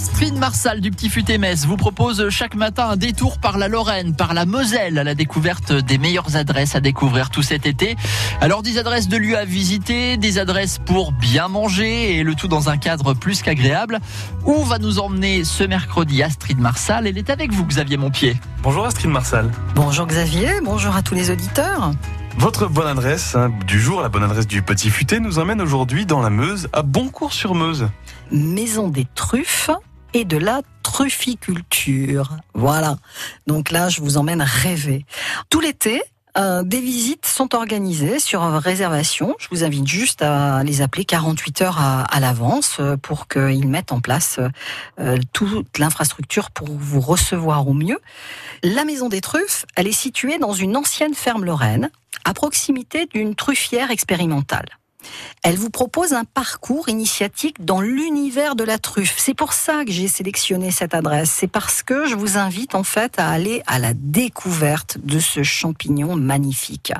Astrid Marsal du Petit Futé Metz vous propose chaque matin un détour par la Lorraine, par la Moselle, à la découverte des meilleures adresses à découvrir tout cet été. Alors des adresses de lieux à visiter, des adresses pour bien manger et le tout dans un cadre plus qu'agréable. Où va nous emmener ce mercredi Astrid Marsal? Elle est avec vous Xavier Montpied. Bonjour Astrid Marsal. Bonjour Xavier, bonjour à tous les auditeurs. Votre bonne adresse hein, du jour, la bonne adresse du Petit Futé, nous emmène aujourd'hui dans la Meuse, à Boncourt-sur-Meuse. Maison des truffes et de la trufficulture. Voilà. Donc là, je vous emmène rêver. Tout l'été, euh, des visites sont organisées sur réservation. Je vous invite juste à les appeler 48 heures à, l'avance euh, pour qu'ils mettent en place euh, toute l'infrastructure pour vous recevoir au mieux. La Maison des Truffes, elle est située dans une ancienne ferme lorraine à proximité d'une truffière expérimentale. Elle vous propose un parcours initiatique dans l'univers de la truffe. C'est pour ça que j'ai sélectionné cette adresse. C'est parce que je vous invite en fait à aller à la découverte de ce champignon magnifique.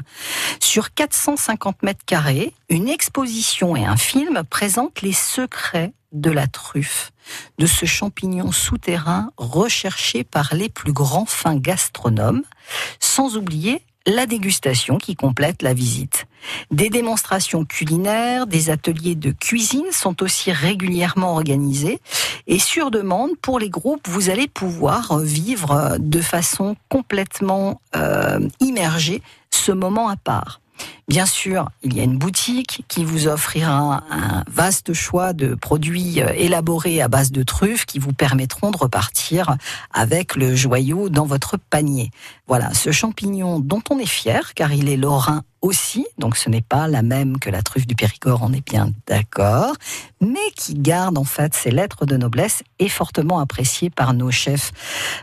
Sur 450 mètres carrés, une exposition et un film présentent les secrets de la truffe, de ce champignon souterrain recherché par les plus grands fins gastronomes, sans oublier la dégustation qui complète la visite. Des démonstrations culinaires, des ateliers de cuisine sont aussi régulièrement organisés et sur demande pour les groupes, vous allez pouvoir vivre de façon complètement euh, immergée ce moment à part. Bien sûr, il y a une boutique qui vous offrira un, vaste choix de produits euh, élaborés à base de truffes qui vous permettront de repartir avec le joyau dans votre panier. Voilà, ce champignon dont on est fier, car il est lorrain aussi, donc ce n'est pas la même que la truffe du Périgord, on est bien d'accord, mais qui garde en fait ses lettres de noblesse et fortement apprécié par nos chefs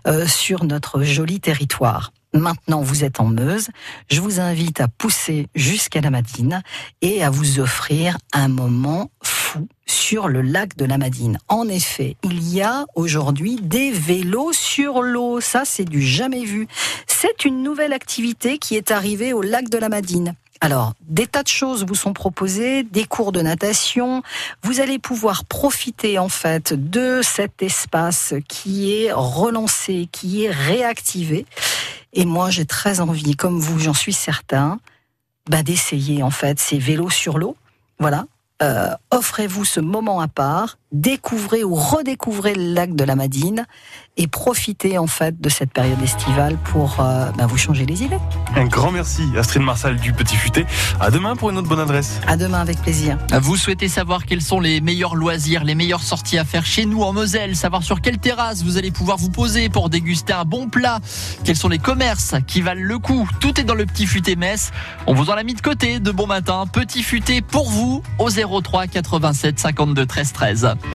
euh, sur notre joli territoire. Maintenant, vous êtes en Meuse. Je vous invite à pousser jusqu'à la Madine et à vous offrir un moment fou sur le lac de la Madine. En effet, il y a aujourd'hui des vélos sur l'eau. Ça, c'est du jamais vu. C'est une nouvelle activité qui est arrivée au lac de la Madine. Alors, des tas de choses vous sont proposées, des cours de natation. Vous allez pouvoir profiter en fait de cet espace qui est relancé, qui est réactivé. Et moi, j'ai très envie, comme vous, j'en suis certain, bah, d'essayer en fait ces vélos sur l'eau. Voilà. Euh, offrez-vous ce moment à part, découvrez ou redécouvrez le lac de la Madine et profitez en fait de cette période estivale pour euh, bah, vous changer les idées. Un grand merci Astrid Marsal du Petit Futé. À demain pour une autre bonne adresse. À demain avec plaisir. Vous souhaitez savoir quels sont les meilleurs loisirs, les meilleures sorties à faire chez nous en Moselle, savoir sur quelle terrasse vous allez pouvoir vous poser pour déguster un bon plat, quels sont les commerces qui valent le coup. Tout est dans le Petit Futé Metz. On vous en a mis de côté de bon matin. Petit Futé pour vous au 03 87 52 13 13.